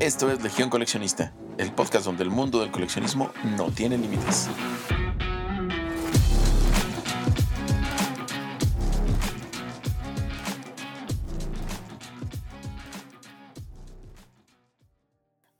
Esto es Legión Coleccionista, el podcast donde el mundo del coleccionismo no tiene límites.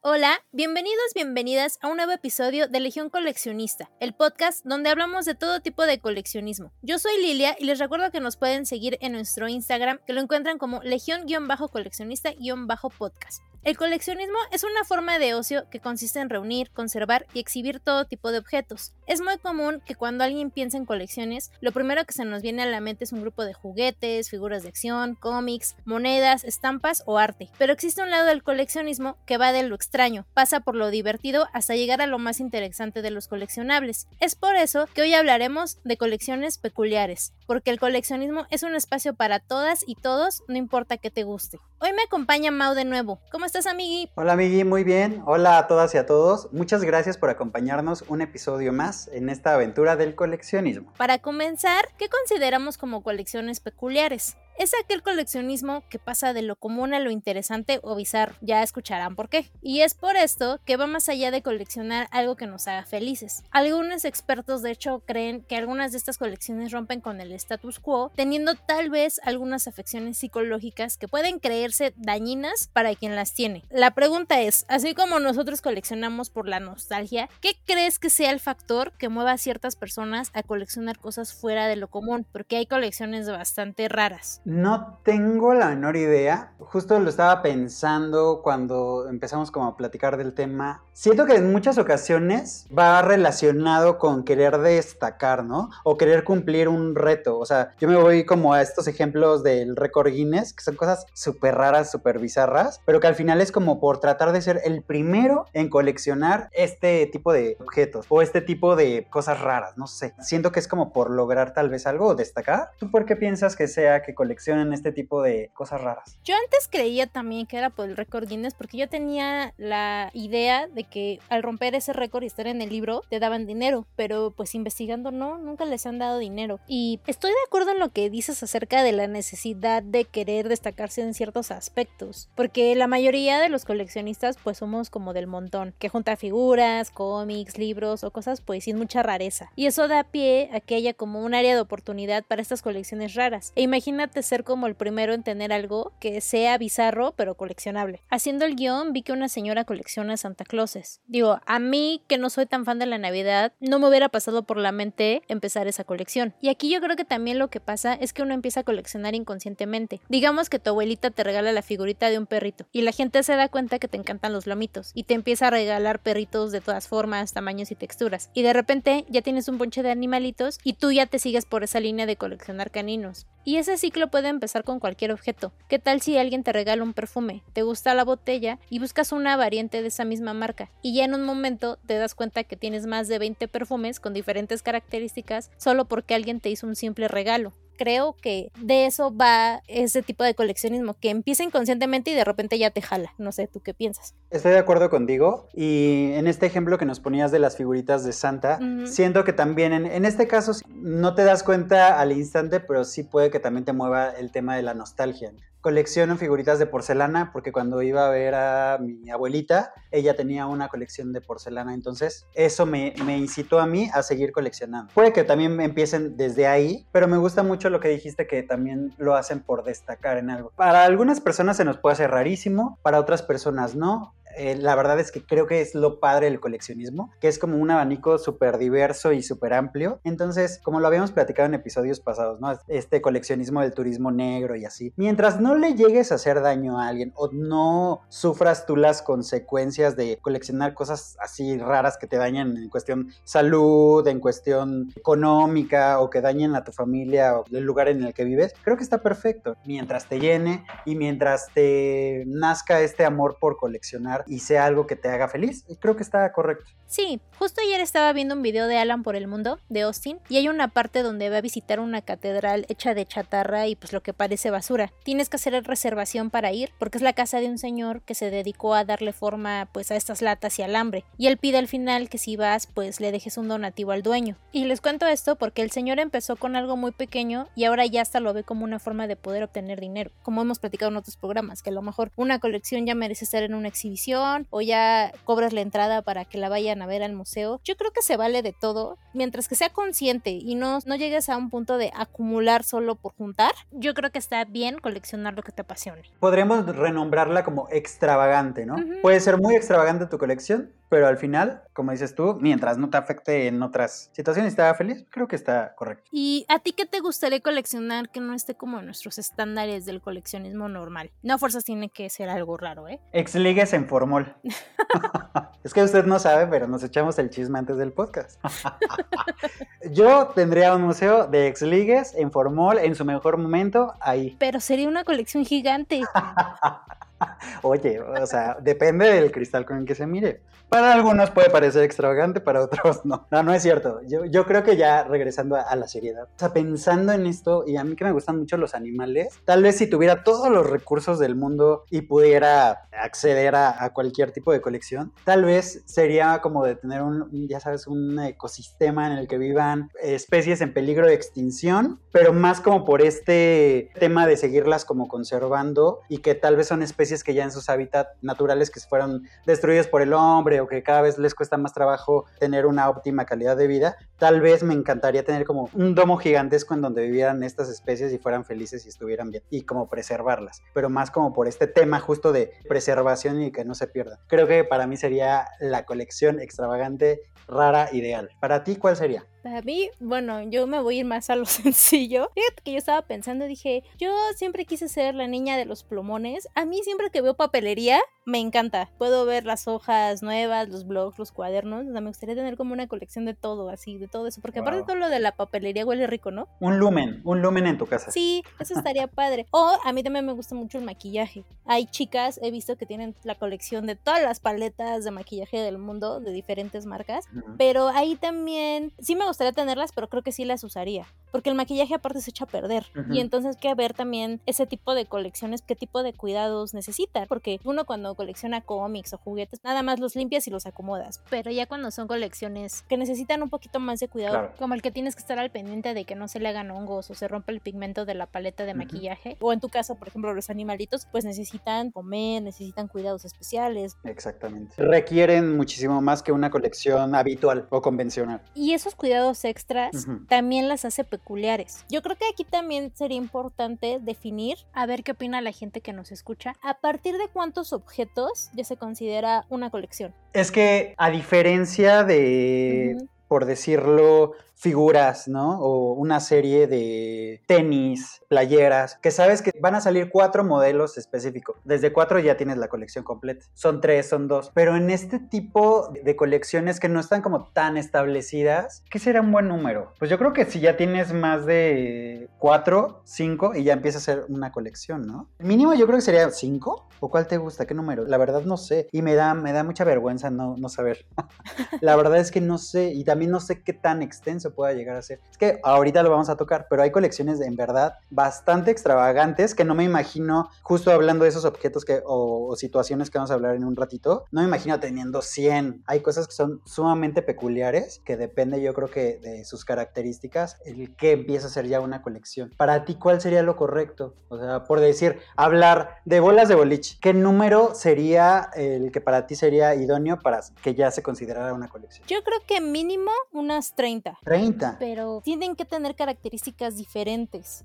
Hola, bienvenidos, bienvenidas a un nuevo episodio de Legión Coleccionista, el podcast donde hablamos de todo tipo de coleccionismo. Yo soy Lilia y les recuerdo que nos pueden seguir en nuestro Instagram, que lo encuentran como legión-coleccionista-podcast. El coleccionismo es una forma de ocio que consiste en reunir, conservar y exhibir todo tipo de objetos. Es muy común que cuando alguien piensa en colecciones, lo primero que se nos viene a la mente es un grupo de juguetes, figuras de acción, cómics, monedas, estampas o arte. Pero existe un lado del coleccionismo que va de lo extraño, pasa por lo divertido hasta llegar a lo más interesante de los coleccionables. Es por eso que hoy hablaremos de colecciones peculiares, porque el coleccionismo es un espacio para todas y todos, no importa que te guste. Hoy me acompaña Mau de nuevo. ¿Cómo estás, amigui? Hola, amigui, muy bien. Hola a todas y a todos. Muchas gracias por acompañarnos un episodio más en esta aventura del coleccionismo. Para comenzar, ¿qué consideramos como colecciones peculiares? Es aquel coleccionismo que pasa de lo común a lo interesante o bizarro. Ya escucharán por qué. Y es por esto que va más allá de coleccionar algo que nos haga felices. Algunos expertos de hecho creen que algunas de estas colecciones rompen con el status quo, teniendo tal vez algunas afecciones psicológicas que pueden creerse dañinas para quien las tiene. La pregunta es, así como nosotros coleccionamos por la nostalgia, ¿qué crees que sea el factor que mueva a ciertas personas a coleccionar cosas fuera de lo común? Porque hay colecciones bastante raras. No tengo la menor idea. Justo lo estaba pensando cuando empezamos como a platicar del tema. Siento que en muchas ocasiones va relacionado con querer destacar, ¿no? O querer cumplir un reto. O sea, yo me voy como a estos ejemplos del récord Guinness, que son cosas súper raras, súper bizarras, pero que al final es como por tratar de ser el primero en coleccionar este tipo de objetos o este tipo de cosas raras, no sé. Siento que es como por lograr tal vez algo o destacar. ¿Tú por qué piensas que sea que coleccionar en este tipo de cosas raras. Yo antes creía también que era por el récord Guinness porque yo tenía la idea de que al romper ese récord y estar en el libro te daban dinero, pero pues investigando no, nunca les han dado dinero. Y estoy de acuerdo en lo que dices acerca de la necesidad de querer destacarse en ciertos aspectos, porque la mayoría de los coleccionistas pues somos como del montón, que junta figuras, cómics, libros o cosas pues sin mucha rareza. Y eso da pie a que haya como un área de oportunidad para estas colecciones raras. E imagínate ser como el primero en tener algo que sea bizarro pero coleccionable. Haciendo el guion vi que una señora colecciona Santa Clauses. Digo, a mí que no soy tan fan de la Navidad, no me hubiera pasado por la mente empezar esa colección. Y aquí yo creo que también lo que pasa es que uno empieza a coleccionar inconscientemente. Digamos que tu abuelita te regala la figurita de un perrito y la gente se da cuenta que te encantan los lomitos y te empieza a regalar perritos de todas formas, tamaños y texturas. Y de repente ya tienes un ponche de animalitos y tú ya te sigues por esa línea de coleccionar caninos. Y ese ciclo puede empezar con cualquier objeto. ¿Qué tal si alguien te regala un perfume, te gusta la botella y buscas una variante de esa misma marca? Y ya en un momento te das cuenta que tienes más de 20 perfumes con diferentes características solo porque alguien te hizo un simple regalo creo que de eso va ese tipo de coleccionismo, que empieza inconscientemente y de repente ya te jala. No sé, ¿tú qué piensas? Estoy de acuerdo contigo. Y en este ejemplo que nos ponías de las figuritas de Santa, siento que también en, en, este caso no te das cuenta al instante, pero sí puede que también te mueva el tema de la nostalgia colecciono figuritas de porcelana porque cuando iba a ver a mi abuelita, ella tenía una colección de porcelana, entonces eso me, me incitó a mí a seguir coleccionando. Puede que también empiecen desde ahí, pero me gusta mucho lo que dijiste que también lo hacen por destacar en algo. Para algunas personas se nos puede hacer rarísimo, para otras personas no. Eh, la verdad es que creo que es lo padre del coleccionismo, que es como un abanico súper diverso y súper amplio. Entonces, como lo habíamos platicado en episodios pasados, ¿no? Este coleccionismo del turismo negro y así. Mientras no le llegues a hacer daño a alguien o no sufras tú las consecuencias de coleccionar cosas así raras que te dañan en cuestión salud, en cuestión económica o que dañen a tu familia o el lugar en el que vives, creo que está perfecto. Mientras te llene y mientras te nazca este amor por coleccionar y sea algo que te haga feliz. Y creo que está correcto. Sí, justo ayer estaba viendo un video de Alan por el mundo, de Austin, y hay una parte donde va a visitar una catedral hecha de chatarra y pues lo que parece basura. Tienes que hacer reservación para ir, porque es la casa de un señor que se dedicó a darle forma pues a estas latas y alambre. Y él pide al final que si vas pues le dejes un donativo al dueño. Y les cuento esto porque el señor empezó con algo muy pequeño y ahora ya hasta lo ve como una forma de poder obtener dinero. Como hemos platicado en otros programas, que a lo mejor una colección ya merece estar en una exhibición o ya cobras la entrada para que la vayan a ver al museo. Yo creo que se vale de todo, mientras que sea consciente y no, no llegues a un punto de acumular solo por juntar. Yo creo que está bien coleccionar lo que te apasione. Podríamos renombrarla como extravagante, ¿no? Puede ser muy extravagante tu colección, pero al final, como dices tú, mientras no te afecte en otras situaciones haga feliz, creo que está correcto. ¿Y a ti qué te gustaría coleccionar que no esté como en nuestros estándares del coleccionismo normal? No fuerzas tiene que ser algo raro, ¿eh? Exligues en formol. es que usted no sabe, pero nos echamos el chisme antes del podcast. Yo tendría un museo de exligues en formol en su mejor momento ahí. Pero sería una colección gigante. Oye, o sea, depende del cristal con el que se mire. Para algunos puede parecer extravagante, para otros no. No, no es cierto. Yo, yo creo que ya regresando a, la seriedad, o sea, pensando en esto, y a mí que me gustan mucho los animales, tal vez si tuviera todos los recursos del mundo y pudiera acceder a, cualquier tipo de colección, tal vez sería como de tener un, ya sabes, un ecosistema en el que vivan especies en peligro de extinción, pero más como por este tema de seguirlas como conservando y que tal vez son especies que ya en sus hábitats naturales que fueron destruidos por el hombre o que cada vez les cuesta más trabajo tener una óptima calidad de vida, tal vez me encantaría tener como un domo gigantesco en donde vivieran estas especies y fueran felices y estuvieran bien y como preservarlas, pero más como por este tema justo de preservación y que no se pierdan. Creo que para mí sería la colección extravagante, rara, ideal. ¿Para ti cuál sería? Para mí, bueno, yo me voy a ir más a lo sencillo. Fíjate que yo estaba pensando, dije, yo siempre quise ser la niña de los plumones. A mí siempre que veo papelería, me encanta. Puedo ver las hojas nuevas, los blogs, los cuadernos. O sea, me gustaría tener como una colección de todo, así, de todo eso. Porque aparte todo lo de la papelería huele rico, ¿no? Un lumen, un lumen en tu casa. Sí, eso estaría padre. O a mí también me gusta mucho el maquillaje. Hay chicas, he visto que tienen la colección de todas las paletas de maquillaje del mundo, de diferentes marcas. Pero ahí también, sí me gusta gustaría tenerlas, pero creo que sí las usaría. Porque el maquillaje aparte se echa a perder. Y entonces hay que ver también ese tipo de colecciones, qué tipo de cuidados necesita. Porque uno cuando colecciona cómics o juguetes, nada más los limpias y los acomodas. Pero ya cuando son colecciones que necesitan un poquito más de cuidado, como el que tienes que estar al pendiente de que no se le hagan hongos o se rompe el pigmento de la paleta de maquillaje. O en tu caso, por ejemplo, los animalitos, pues necesitan comer, necesitan cuidados especiales. Exactamente. Requieren muchísimo más que una colección habitual o convencional. Y esos cuidados extras también las hace peculiares. Yo creo que aquí también sería importante definir, a ver qué opina la gente que nos escucha, a partir de cuántos objetos ya se considera una colección. Es que a diferencia de, por decirlo, figuras, ¿no? O una serie de tenis, playeras, que sabes que van a salir cuatro modelos específicos. Desde cuatro ya tienes la colección completa. Son tres, son dos. Pero en este tipo de colecciones que no están como tan establecidas, ¿qué será un buen número? Pues yo creo que si ya tienes más de cuatro, cinco y ya empieza a ser una colección, ¿no? Mínimo yo creo que sería cinco. ¿O cuál te gusta? ¿Qué número? La verdad no sé. Y me da, me da mucha vergüenza no, no saber. la verdad es que no sé. Y también no sé qué tan extenso pueda llegar a ser. Es que ahorita lo vamos a tocar, pero hay colecciones en verdad bastante extravagantes que no me imagino, justo hablando de esos objetos que, o, situaciones que vamos a hablar en un ratito, no me imagino teniendo 100. Hay cosas que son sumamente peculiares, que depende yo creo que de sus características, el que empieza a ser ya una colección. Para ti, ¿cuál sería lo correcto? O sea, por decir, hablar de bolas de boliche, ¿qué número sería el que para ti sería idóneo para que ya se considerara una colección? Yo creo que mínimo unas 30. 30 pero tienen que tener características diferentes.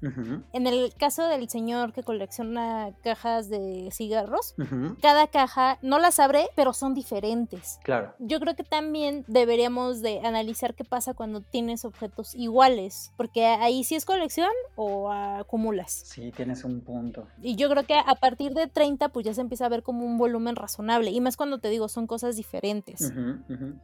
En el caso del señor que colecciona cajas de cigarros, cada caja no las abre, pero son diferentes. Claro. Yo creo que también deberíamos de analizar qué pasa cuando tienes objetos iguales, porque ahí sí es colección o acumulas. Sí, tienes un punto. Y yo creo que a partir de 30 pues ya se empieza a ver como un volumen razonable y más cuando te digo son cosas diferentes.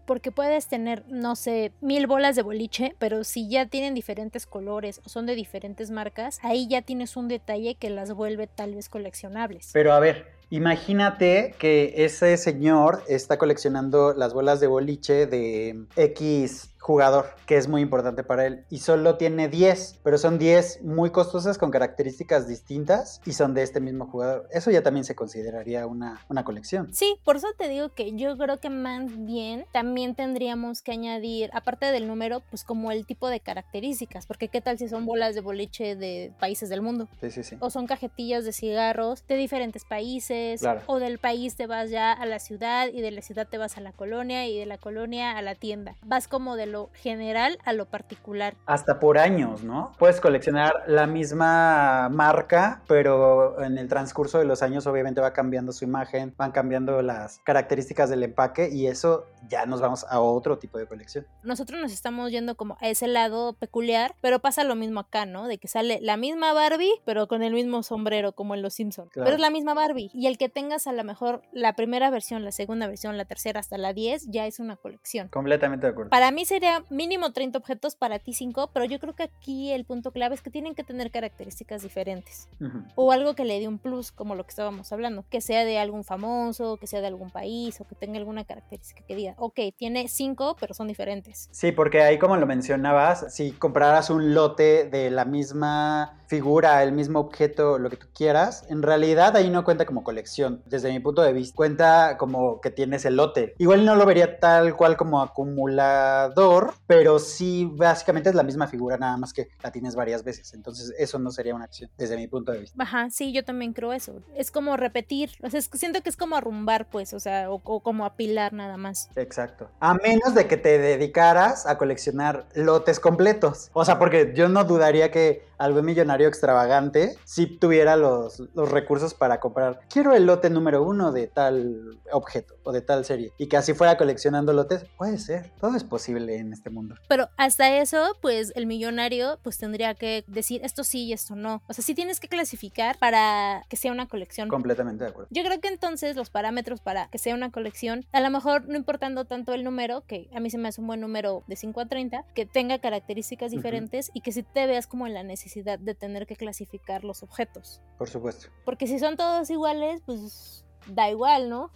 Porque puedes tener, no sé, mil bolas de boliche pero si ya tienen diferentes colores o son de diferentes marcas, ahí ya tienes un detalle que las vuelve tal vez coleccionables. Pero a ver, Imagínate que ese señor está coleccionando las bolas de boliche de X jugador, que es muy importante para él. Y solo tiene 10, pero son 10 muy costosas con características distintas y son de este mismo jugador. Eso ya también se consideraría una, una colección. Sí, por eso te digo que yo creo que más bien también tendríamos que añadir, aparte del número, pues como el tipo de características, porque qué tal si son bolas de boliche de países del mundo. Sí, sí, sí. O son cajetillas de cigarros de diferentes países. O del país te vas ya a la ciudad y de la ciudad te vas a la colonia y de la colonia a la tienda. Vas como de lo general a lo particular. Hasta por años, ¿no? Puedes coleccionar la misma marca, pero en el transcurso de los años obviamente va cambiando su imagen, van cambiando las características del empaque y eso ya nos vamos a otro tipo de colección. Nosotros nos estamos yendo como a ese lado peculiar, pero pasa lo mismo acá, ¿no? De que sale la misma Barbie, pero con el mismo sombrero como en Los Simpsons. Pero es la misma Barbie. Y el que tengas a lo mejor la primera versión, la segunda versión, la tercera hasta la 10, ya es una colección. Completamente de acuerdo. Para mí sería mínimo 30 objetos, para ti 5, pero yo creo que aquí el punto clave es que tienen que tener características diferentes. O algo que le dé un plus, como lo que estábamos hablando, que sea de algún famoso, que sea de algún país o que tenga alguna característica que diga, ok, tiene 5, pero son diferentes. Sí, porque ahí como lo mencionabas, si compraras un lote de la misma figura, el mismo objeto, lo que tú quieras, en realidad ahí no cuenta como colección, desde mi punto de vista. Cuenta como que tienes el lote. Igual no lo vería tal cual como acumulador, pero sí básicamente es la misma figura, nada más que la tienes varias veces. Entonces eso no sería una acción, desde mi punto de vista. Ajá, sí, yo también creo eso. Es como repetir, o sea, siento que es como arrumbar, pues, o sea, o, o como apilar nada más. Exacto. A menos de que te dedicaras a coleccionar lotes completos. O sea, porque yo no dudaría que algún millonario extravagante si tuviera los, los recursos para comprar, quiero el lote número uno de tal objeto o de tal serie y que así fuera coleccionando lotes, puede ser, todo es posible en este mundo. Pero hasta eso, pues el millonario pues tendría que decir esto sí y esto no. O sea, sí tienes que clasificar para que sea una colección. Completamente de acuerdo. Yo creo que entonces los parámetros para que sea una colección, a lo mejor no importando tanto el número, que a mí se me hace un buen número de 5 a 30, que tenga características diferentes y que si te veas como en la necesidad de tener que clasificar los objetos. Por supuesto. Porque si son todos iguales, pues da igual, ¿no?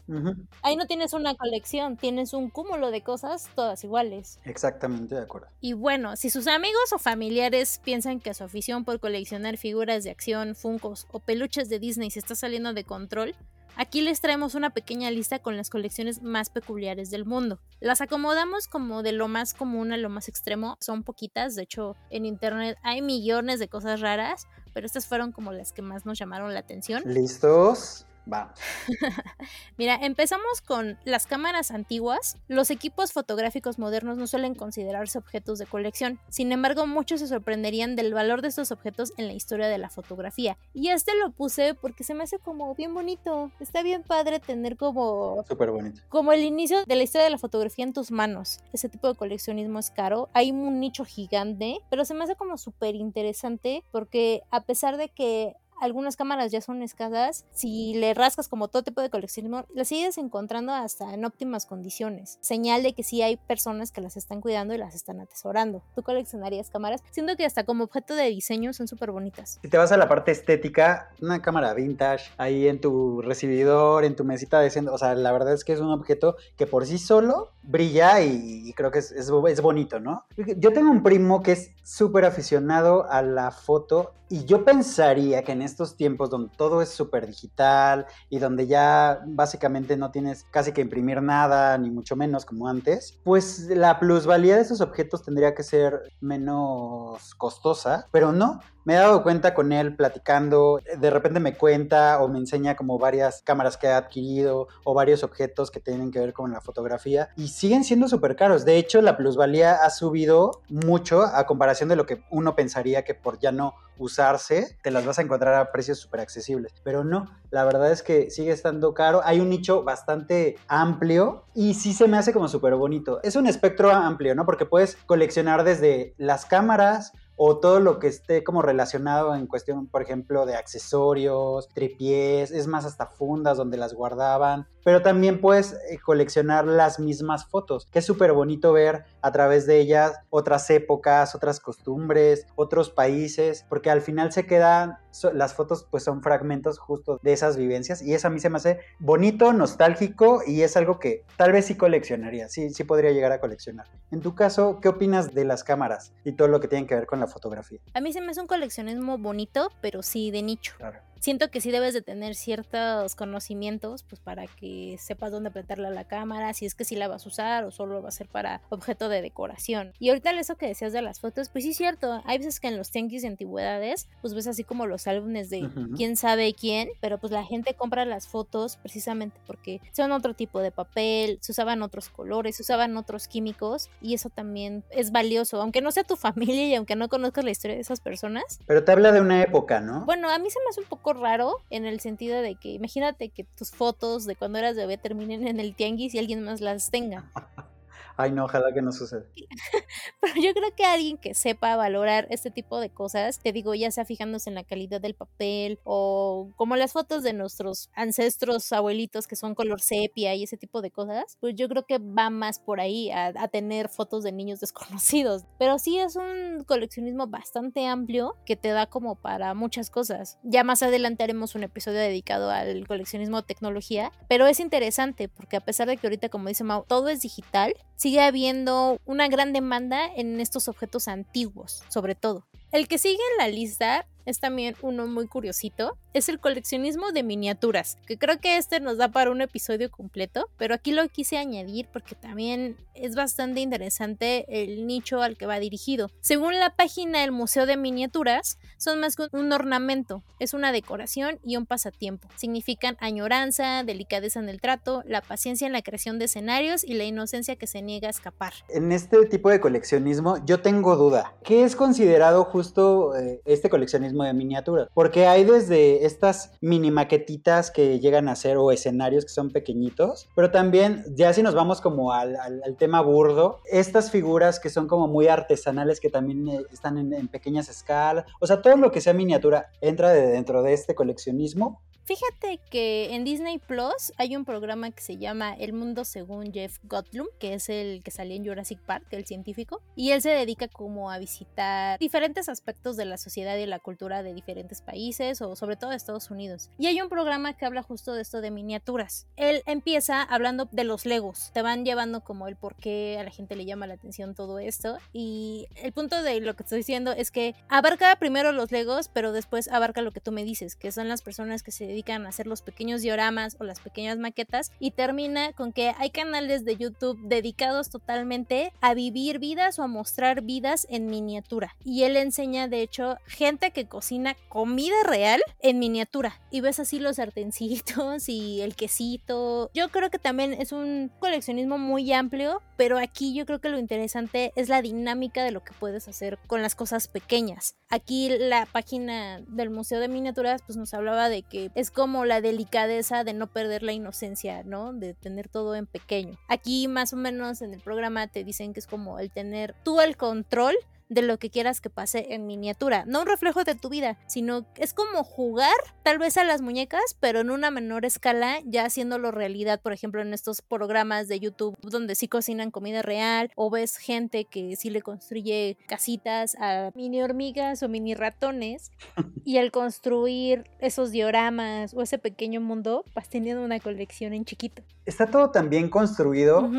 Ahí no tienes una colección, tienes un cúmulo de cosas todas iguales. Exactamente de acuerdo. Y bueno, si sus amigos o familiares piensan que su afición por coleccionar figuras de acción, funcos o peluches de Disney se está saliendo de control, Aquí les traemos una pequeña lista con las colecciones más peculiares del mundo. Las acomodamos como de lo más común a lo más extremo, son poquitas, de hecho en internet hay millones de cosas raras, pero estas fueron como las que más nos llamaron la atención. ¿Listos? Vamos. Mira, empezamos con las cámaras antiguas. Los equipos fotográficos modernos no suelen considerarse objetos de colección. Sin embargo, muchos se sorprenderían del valor de estos objetos en la historia de la fotografía. Y este lo puse porque se me hace como bien bonito. Está bien padre tener como... Súper bonito. Como el inicio de la historia de la fotografía en tus manos. Ese tipo de coleccionismo es caro. Hay un nicho gigante, pero se me hace como súper interesante porque a pesar de que algunas cámaras ya son escasas, si le rascas como todo tipo de coleccionismo, las sigues encontrando hasta en óptimas condiciones. Señal de que sí hay personas que las están cuidando y las están atesorando. ¿Tú coleccionarías cámaras? Siento que hasta como objeto de diseño son súper bonitas. Si te vas a la parte estética, una cámara vintage ahí en tu recibidor, en tu mesita de o sea, la verdad es que es un objeto que por sí solo brilla y, creo que es, es, es bonito, ¿no? Yo tengo un primo que es súper aficionado a la foto y yo pensaría que en estos tiempos donde todo es súper digital y donde ya básicamente no tienes casi que imprimir nada, ni mucho menos como antes, pues la plusvalía de esos objetos tendría que ser menos costosa, pero no. Me he dado cuenta con él platicando, de repente me cuenta o me enseña como varias cámaras que ha adquirido o varios objetos que tienen que ver con la fotografía y siguen siendo súper caros. De hecho, la plusvalía ha subido mucho a comparación de lo que uno pensaría que por ya no usarse, te las vas a encontrar a precios súper accesibles. Pero no, la verdad es que sigue estando caro. Hay un nicho bastante amplio y sí se me hace como súper bonito. Es un espectro amplio, ¿no? Porque puedes coleccionar desde las cámaras o todo lo que esté como relacionado en cuestión, por ejemplo, de accesorios, tripiés, es más hasta fundas donde las guardaban, pero también puedes eh, coleccionar las mismas fotos, que es súper bonito ver a través de ellas otras épocas, otras costumbres, otros países, porque al final se quedan las fotos pues son fragmentos justo de esas vivencias y eso a mí se me hace bonito, nostálgico y es algo que tal vez sí coleccionaría, sí, sí podría llegar a coleccionar. En tu caso, ¿qué opinas de las cámaras y todo lo que tiene que ver con la fotografía? A mí se me hace un coleccionismo bonito, pero sí de nicho. Claro siento que sí debes de tener ciertos conocimientos pues para que sepas dónde apretarle a la cámara, si es que sí la vas a usar o solo va a ser para objeto de decoración. Y ahorita eso que decías de las fotos, pues sí es cierto, hay veces que en los tianguis de antigüedades pues ves así como los álbumes de quién sabe quién, pero pues la gente compra las fotos precisamente porque son otro tipo de papel, se usaban otros colores, se usaban otros químicos y eso también es valioso, aunque no sea tu familia y aunque no conozcas la historia de esas personas. Pero te habla de una época, ¿no? Bueno, a mí se me hace un poco raro en el sentido de que imagínate que tus fotos de cuando eras bebé terminen en el tianguis y alguien más las tenga. Ay, no, ojalá que no suceda. Pero yo creo que alguien que sepa valorar este tipo de cosas, te digo, ya sea fijándose en la calidad del papel o como las fotos de nuestros ancestros abuelitos que son color sepia y ese tipo de cosas, pues yo creo que va más por ahí a, a tener fotos de niños desconocidos. Pero sí es un coleccionismo bastante amplio que te da como para muchas cosas. Ya más adelante haremos un episodio dedicado al coleccionismo de tecnología, pero es interesante porque a pesar de que ahorita, como dice Mau, todo es digital, sigue habiendo una gran demanda en estos objetos antiguos, sobre todo. El que sigue en la lista es también uno muy curiosito, es el coleccionismo de miniaturas, que creo que este nos da para un episodio completo, pero aquí lo quise añadir porque también es bastante interesante el nicho al que va dirigido. Según la página del Museo de Miniaturas, son más que un ornamento, es una decoración y un pasatiempo. Significan añoranza, delicadeza en el trato, la paciencia en la creación de escenarios y la inocencia que se niega a escapar. En este tipo de coleccionismo yo tengo duda. ¿Qué es considerado justo eh, este coleccionismo de miniaturas, porque hay desde estas mini maquetitas que llegan a ser o escenarios que son pequeñitos, pero también ya si nos vamos como al, tema burdo, estas figuras que son como muy artesanales que también eh, están en, en pequeñas escalas, o sea, todo lo que sea miniatura entra de dentro de este coleccionismo. Fíjate que en Disney Plus hay un programa que se llama El Mundo según Jeff Goldblum, que es el que salió en Jurassic Park, el científico, y él se dedica como a visitar diferentes aspectos de la sociedad y la cultura de diferentes países o sobre todo de Estados Unidos. Y hay un programa que habla justo de esto de miniaturas. Él empieza hablando de los Legos, te van llevando como el por qué a la gente le llama la atención todo esto y el punto de lo que estoy diciendo es que abarca primero los Legos, pero después abarca lo que tú me dices, que son las personas que se dedican a hacer los pequeños dioramas o las pequeñas maquetas y termina con que hay canales de YouTube dedicados totalmente a vivir vidas o a mostrar vidas en miniatura. Y él enseña de hecho gente que cocina comida real en miniatura y ves así los sartencitos y el quesito. Yo creo que también es un coleccionismo muy amplio, pero aquí yo creo que lo interesante es la dinámica de lo que puedes hacer con las cosas pequeñas. Aquí la página del Museo de Miniaturas pues nos hablaba de que es como la delicadeza de no perder la inocencia, ¿no? De tener todo en pequeño. Aquí más o menos en el programa te dicen que es como el tener tú el control de lo que quieras que pase en miniatura. No un reflejo de tu vida, sino es como jugar tal vez a las muñecas, pero en una menor escala, ya haciéndolo realidad, por ejemplo, en estos programas de YouTube donde sí cocinan comida real o ves gente que sí le construye casitas a mini hormigas o mini ratones y al construir esos dioramas o ese pequeño mundo vas teniendo una colección en chiquito. Está todo tan bien construido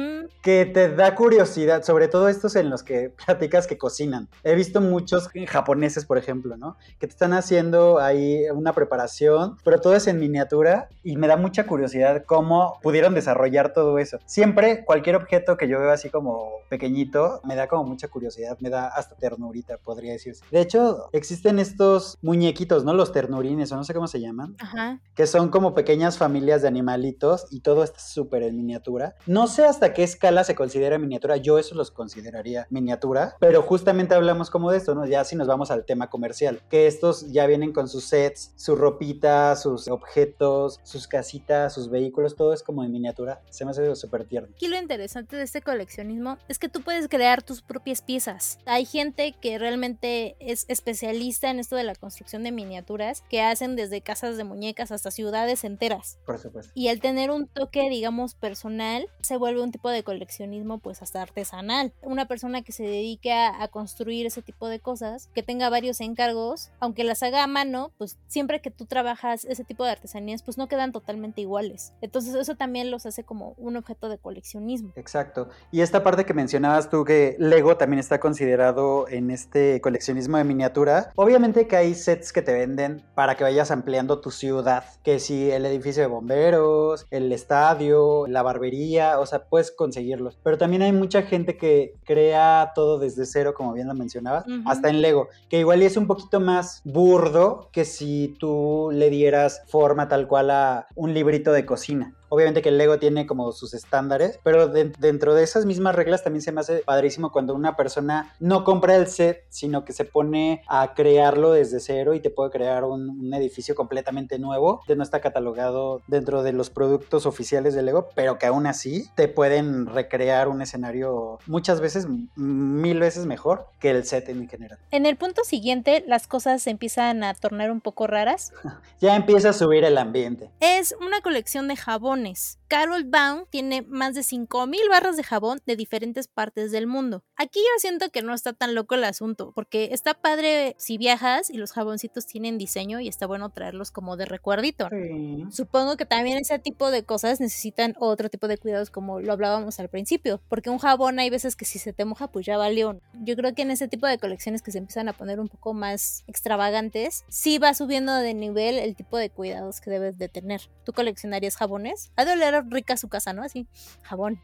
que te da curiosidad, sobre todo estos en los que platicas que cocinan He visto muchos japoneses, por ejemplo, ¿no? Que te están haciendo ahí una preparación, pero todo es en miniatura y me da mucha curiosidad cómo pudieron desarrollar todo eso. Siempre cualquier objeto que yo veo así como pequeñito me da como mucha curiosidad, me da hasta ternurita, podría decirse. De hecho, existen estos muñequitos, ¿no? Los ternurines, o no sé cómo se llaman, Ajá. que son como pequeñas familias de animalitos y todo está súper en miniatura. No sé hasta qué escala se considera miniatura, yo eso los consideraría miniatura, pero justamente hablamos como de esto, ¿no? Ya si nos vamos al tema comercial, que estos ya vienen con sus sets, su ropita, sus objetos, sus casitas, sus vehículos, todo es como en miniatura. Se me hace súper tierno. Aquí lo interesante de este coleccionismo es que tú puedes crear tus propias piezas. Hay gente que realmente es especialista en esto de la construcción de miniaturas, que hacen desde casas de muñecas hasta ciudades enteras. Por supuesto. Y al tener un toque, digamos, personal, se vuelve un tipo de coleccionismo pues hasta artesanal. Una persona que se dedica a construir construir ese tipo de cosas, que tenga varios encargos, aunque las haga a mano, pues siempre que tú trabajas ese tipo de artesanías, pues no quedan totalmente iguales. Entonces eso también los hace como un objeto de coleccionismo. Exacto. Y esta parte que mencionabas tú que Lego también está considerado en este coleccionismo de miniatura, obviamente que hay sets que te venden para que vayas ampliando tu ciudad, que si el edificio de bomberos, el estadio, la barbería, o sea, puedes conseguirlos. Pero también hay mucha gente que crea todo desde cero, como bien lo mencionabas, hasta en Lego, que igual es un poquito más burdo que si tú le dieras forma tal cual a un librito de cocina. Obviamente que el Lego tiene como sus estándares, pero dentro de esas mismas reglas también se me hace padrísimo cuando una persona no compra el set, sino que se pone a crearlo desde cero y te puede crear un, edificio completamente nuevo que no está catalogado dentro de los productos oficiales de Lego, pero que aún así te pueden recrear un escenario muchas veces, mil veces mejor que el set en general. En el punto siguiente, las cosas se empiezan a tornar un poco raras. ya empieza a subir el ambiente. Es una colección de jabón razones Carol Baum tiene más de 5.000 barras de jabón de diferentes partes del mundo. Aquí yo siento que no está tan loco el asunto, porque está padre si viajas y los jaboncitos tienen diseño y está bueno traerlos como de recuerdito. Supongo que también ese tipo de cosas necesitan otro tipo de cuidados como lo hablábamos al principio, porque un jabón hay veces que si se te moja pues ya valió. Yo creo que en ese tipo de colecciones que se empiezan a poner un poco más extravagantes, sí va subiendo de nivel el tipo de cuidados que debes de tener. ¿Tú coleccionarías jabones? Ha de oler rica su casa, ¿no? Así, jabón.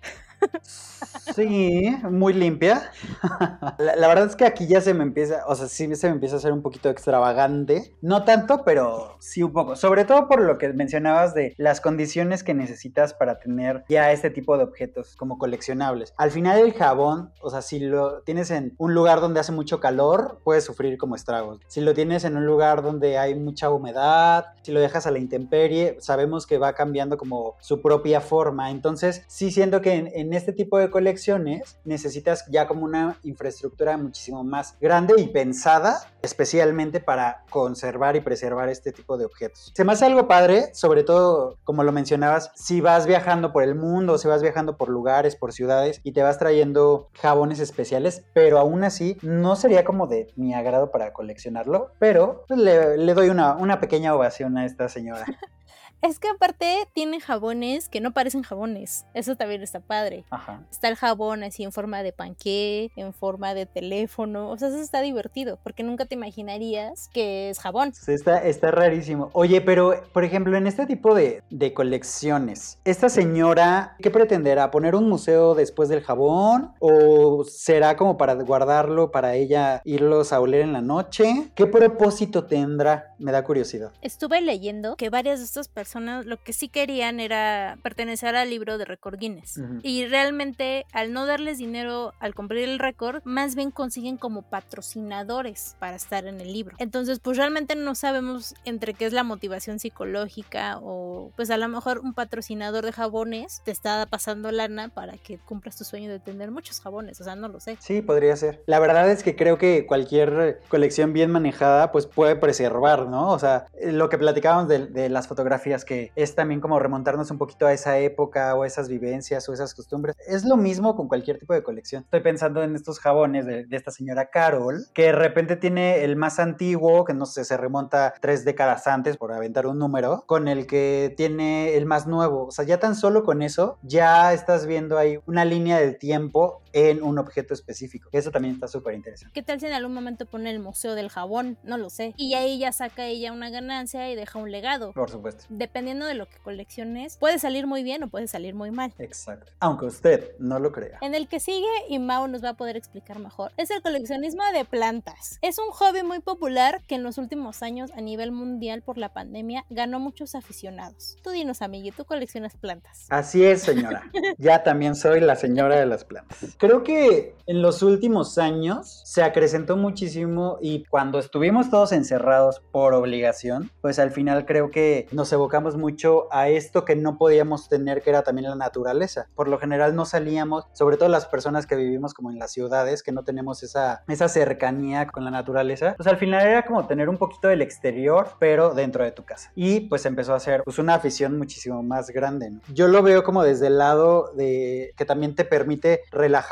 Sí, muy limpia. La, verdad es que aquí ya se me empieza, o sea, sí se me empieza a hacer un poquito extravagante. No tanto, pero sí un poco. Sobre todo por lo que mencionabas de las condiciones que necesitas para tener ya este tipo de objetos como coleccionables. Al final el jabón, o sea, si lo tienes en un lugar donde hace mucho calor, puedes sufrir como estragos. Si lo tienes en un lugar donde hay mucha humedad, si lo dejas a la intemperie, sabemos que va cambiando como su propia forma. Entonces, sí siento que en en este tipo de colecciones necesitas ya como una infraestructura muchísimo más grande y pensada especialmente para conservar y preservar este tipo de objetos. Se me hace algo padre, sobre todo como lo mencionabas, si vas viajando por el mundo, si vas viajando por lugares, por ciudades y te vas trayendo jabones especiales, pero aún así no sería como de mi agrado para coleccionarlo, pero pues, le, le, doy una, una pequeña ovación a esta señora. Es que aparte tiene jabones que no parecen jabones. Eso también está padre. Ajá. Está el jabón así en forma de panqué, en forma de teléfono. O sea, eso está divertido porque nunca te imaginarías que es jabón. Sí, está, está rarísimo. Oye, pero por ejemplo, en este tipo de, de colecciones, ¿esta señora qué pretenderá? ¿Poner un museo después del jabón? ¿O será como para guardarlo para ella irlos a oler en la noche? ¿Qué propósito tendrá? Me da curiosidad. Estuve leyendo que varias de estas personas lo que sí querían era pertenecer al libro de récord Guinness. Y realmente al no darles dinero al comprar el récord, más bien consiguen como patrocinadores para estar en el libro. Entonces pues realmente no sabemos entre qué es la motivación psicológica o pues a lo mejor un patrocinador de jabones te está pasando lana para que cumplas tu sueño de tener muchos jabones. O sea, no lo sé. Sí, podría ser. La verdad es que creo que cualquier colección bien manejada pues puede preservar, ¿no? O sea, lo que platicábamos de las fotografías que es también como remontarnos un poquito a esa época o esas vivencias o esas costumbres. Es lo mismo con cualquier tipo de colección. Estoy pensando en estos jabones de, esta señora Carol, que de repente tiene el más antiguo, que no sé, se remonta tres décadas antes, por aventar un número, con el que tiene el más nuevo. O sea, ya tan solo con eso, ya estás viendo ahí una línea del tiempo en un objeto específico. Eso también está súper interesante. ¿Qué tal si en algún momento pone el Museo del Jabón? No lo sé. Y ahí ya saca ella una ganancia y deja un legado. Por supuesto. Dependiendo de lo que colecciones, puede salir muy bien o puede salir muy mal. Exacto. Aunque usted no lo crea. En el que sigue, y Mao nos va a poder explicar mejor, es el coleccionismo de plantas. Es un hobby muy popular que en los últimos años a nivel mundial por la pandemia ganó muchos aficionados. Tú dinos, amiguito, tú coleccionas plantas. Así es, señora. ya también soy la señora de las plantas creo que en los últimos años se acrecentó muchísimo y cuando estuvimos todos encerrados por obligación, pues al final creo que nos evocamos mucho a esto que no podíamos tener, que era también la naturaleza. Por lo general no salíamos, sobre todo las personas que vivimos como en las ciudades, que no tenemos esa, esa cercanía con la naturaleza, pues al final era como tener un poquito del exterior, pero dentro de tu casa. Y pues empezó a ser pues una afición muchísimo más grande. Yo lo veo como desde el lado de que también te permite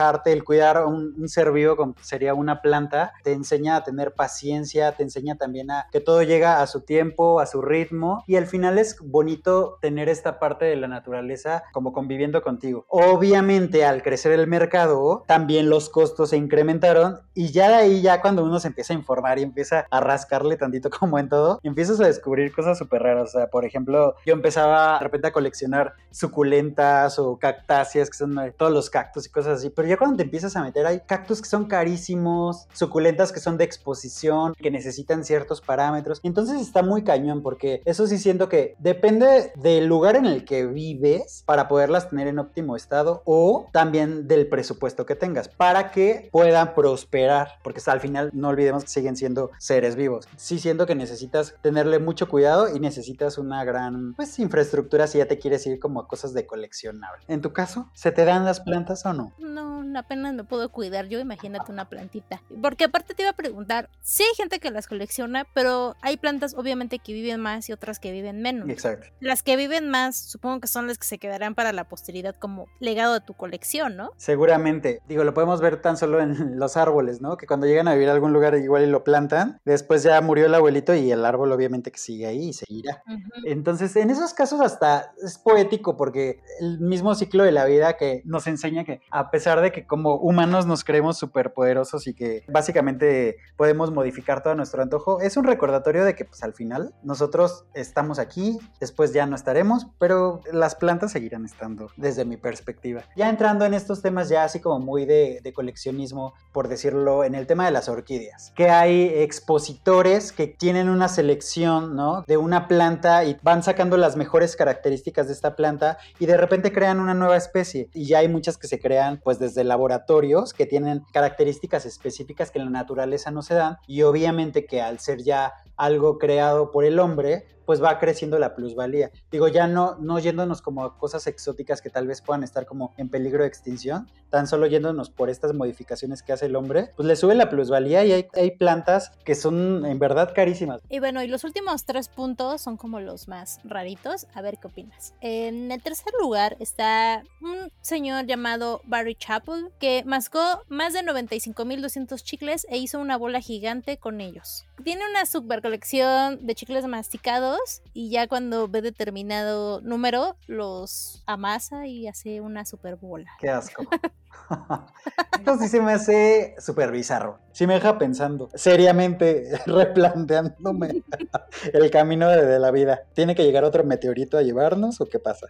relajarte, el cuidar un, un ser vivo como sería una planta, te enseña a tener paciencia, te enseña también a que todo llega a su tiempo, a su ritmo y al final es bonito tener esta parte de la naturaleza como conviviendo contigo. Obviamente al crecer el mercado también los costos se incrementaron y ya de ahí ya cuando uno se empieza a informar y empieza a rascarle tantito como en todo, empiezas a descubrir cosas súper raras. O sea, por ejemplo, yo empezaba de repente a coleccionar suculentas o cactáceas, que son todos los cactus y cosas así, pero ya cuando te empiezas a meter hay cactus que son carísimos, suculentas que son de exposición, que necesitan ciertos parámetros. Entonces está muy cañón porque eso sí siento que depende del lugar en el que vives para poderlas tener en óptimo estado o también del presupuesto que tengas para que puedan prosperar, porque al final no olvidemos que siguen siendo seres vivos. Sí siento que necesitas tenerle mucho cuidado y necesitas una gran pues infraestructura si ya te quieres ir como a cosas de coleccionable. En tu caso, ¿se te dan las plantas o no? No, apenas me puedo cuidar yo, imagínate una plantita. Porque aparte te iba a preguntar, sí hay gente que las colecciona, pero hay plantas obviamente que viven más y otras que viven menos. Exacto. Las que viven más, supongo que son las que se quedarán para la posteridad como legado de tu colección, ¿no? Seguramente. Digo, lo podemos ver tan solo en los árboles, ¿no? Que cuando llegan a vivir a algún lugar igual y lo plantan, después ya murió el abuelito y el árbol obviamente que sigue ahí y seguirá. Entonces, en esos casos hasta es poético porque el mismo ciclo de la vida que nos enseña que a pesar de que como humanos nos creemos superpoderosos y que básicamente podemos modificar todo nuestro antojo, es un recordatorio de que pues al final nosotros estamos aquí, después ya no estaremos, pero las plantas seguirán estando desde mi perspectiva. Ya entrando en estos temas ya así como muy de, de coleccionismo, por decirlo, en el tema de las orquídeas, que hay expositores que tienen una selección, ¿no? De una planta y van sacando las mejores características de esta planta y de repente crean una nueva especie. Y ya hay muchas que se crean pues desde el laboratorios que tienen características específicas que en la naturaleza no se dan y obviamente que al ser ya algo creado por el hombre, pues va creciendo la plusvalía. Digo, ya no, no yéndonos como a cosas exóticas que tal vez puedan estar como en peligro de extinción, tan solo yéndonos por estas modificaciones que hace el hombre, pues le sube la plusvalía y hay, hay plantas que son en verdad carísimas. Y bueno, y los últimos tres puntos son como los más raritos. A ver qué opinas. En el tercer lugar está un señor llamado Barry Chappell que mascó más de 95.200 chicles e hizo una bola gigante con ellos. Tiene una super colección de chicles masticados y ya cuando ve determinado número los amasa y hace una super bola. Qué asco. Esto sí se me hace súper bizarro. Sí me deja pensando, seriamente, replanteándome el camino de, la vida. ¿Tiene que llegar otro meteorito a llevarnos o qué pasa?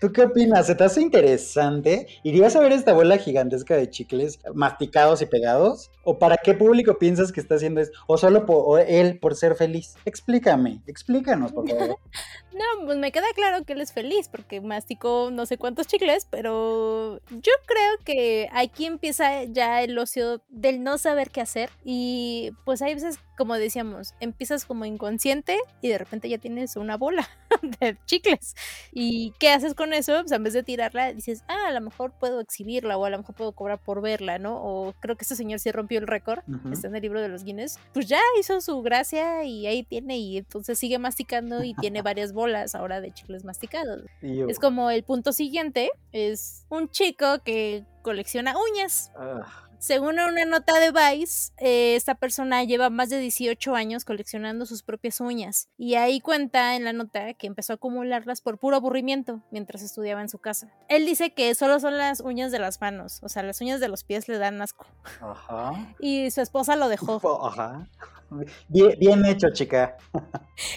¿Tú qué opinas? ¿Se te hace interesante? ¿Irías a ver esta bola gigantesca de chicles masticados y pegados? ¿O para qué público piensas que está haciendo eso? ¿O solo él por ser feliz? Explícame, explícanos, por favor. No, pues me queda claro que él es feliz porque masticó no sé cuántos chicles, pero yo creo que aquí empieza ya el ocio del no saber qué hacer y pues hay veces como decíamos, empiezas como inconsciente y de repente ya tienes una bola de chicles. ¿Y qué haces con eso? Pues en vez de tirarla, dices, ah, a lo mejor puedo exhibirla o a lo mejor puedo cobrar por verla, ¿no? O creo que este señor sí rompió el récord, está en el libro de los Guinness. Pues ya hizo su gracia y ahí tiene y entonces sigue masticando y tiene varias bolas ahora de chicles masticados. Es como el punto siguiente, es un chico que colecciona uñas. Ah. Según una nota de Vice, eh, esta persona lleva más de 18 años coleccionando sus propias uñas y ahí cuenta en la nota que empezó a acumularlas por puro aburrimiento mientras estudiaba en su casa. Él dice que solo son las uñas de las manos, o sea, las uñas de los pies le dan asco. Ajá. Y su esposa lo dejó. Ajá. Bien, hecho, chica.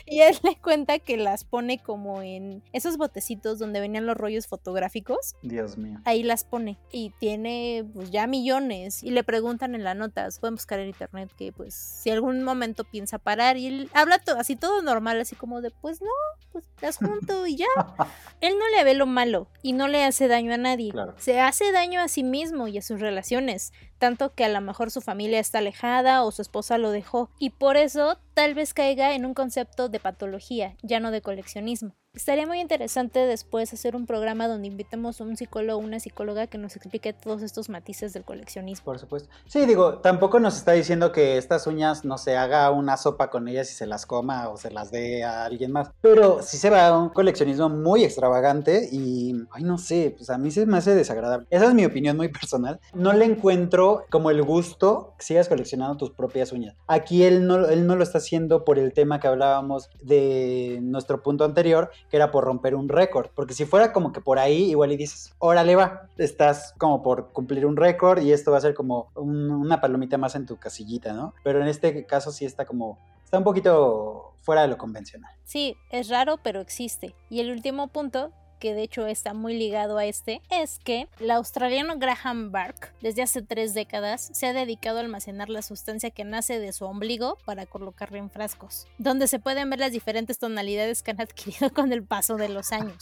y él le cuenta que las pone como en esos botecitos donde venían los rollos fotográficos. Dios mío. Ahí las pone. Y tiene pues ya millones. Y le preguntan en las notas, pueden buscar en internet que pues si algún momento piensa parar. Y él habla todo, así todo normal, así como de pues no, pues las junto y ya. él no le ve lo malo y no le hace daño a nadie. Se hace daño a sí mismo y a sus relaciones tanto que a lo mejor su familia está alejada o su esposa lo dejó, y por eso tal vez caiga en un concepto de patología, ya no de coleccionismo. Estaría muy interesante después hacer un programa donde invitemos a un psicólogo o una psicóloga que nos explique todos estos matices del coleccionismo. Por supuesto. Sí, digo, tampoco nos está diciendo que estas uñas no se haga una sopa con ellas y se las coma o se las dé a alguien más. Pero sí se va a un coleccionismo muy extravagante y, ay, no sé, pues a mí se me hace desagradable. Esa es mi opinión muy personal. No le encuentro como el gusto que sigas coleccionando tus propias uñas. Aquí él no, él no lo está haciendo por el tema que hablábamos de nuestro punto anterior que era por romper un récord. Porque si fuera como que por ahí, igual y dices, órale va, estás como por cumplir un récord y esto va a ser como una palomita más en tu casillita, ¿no? Pero en este caso sí está como, está un poquito fuera de lo convencional. Sí, es raro, pero existe. Y el último punto que de hecho está muy ligado a este, es que el australiano Graham Bark, desde hace tres décadas, se ha dedicado a almacenar la sustancia que nace de su ombligo para colocarla en frascos, donde se pueden ver las diferentes tonalidades que han adquirido con el paso de los años.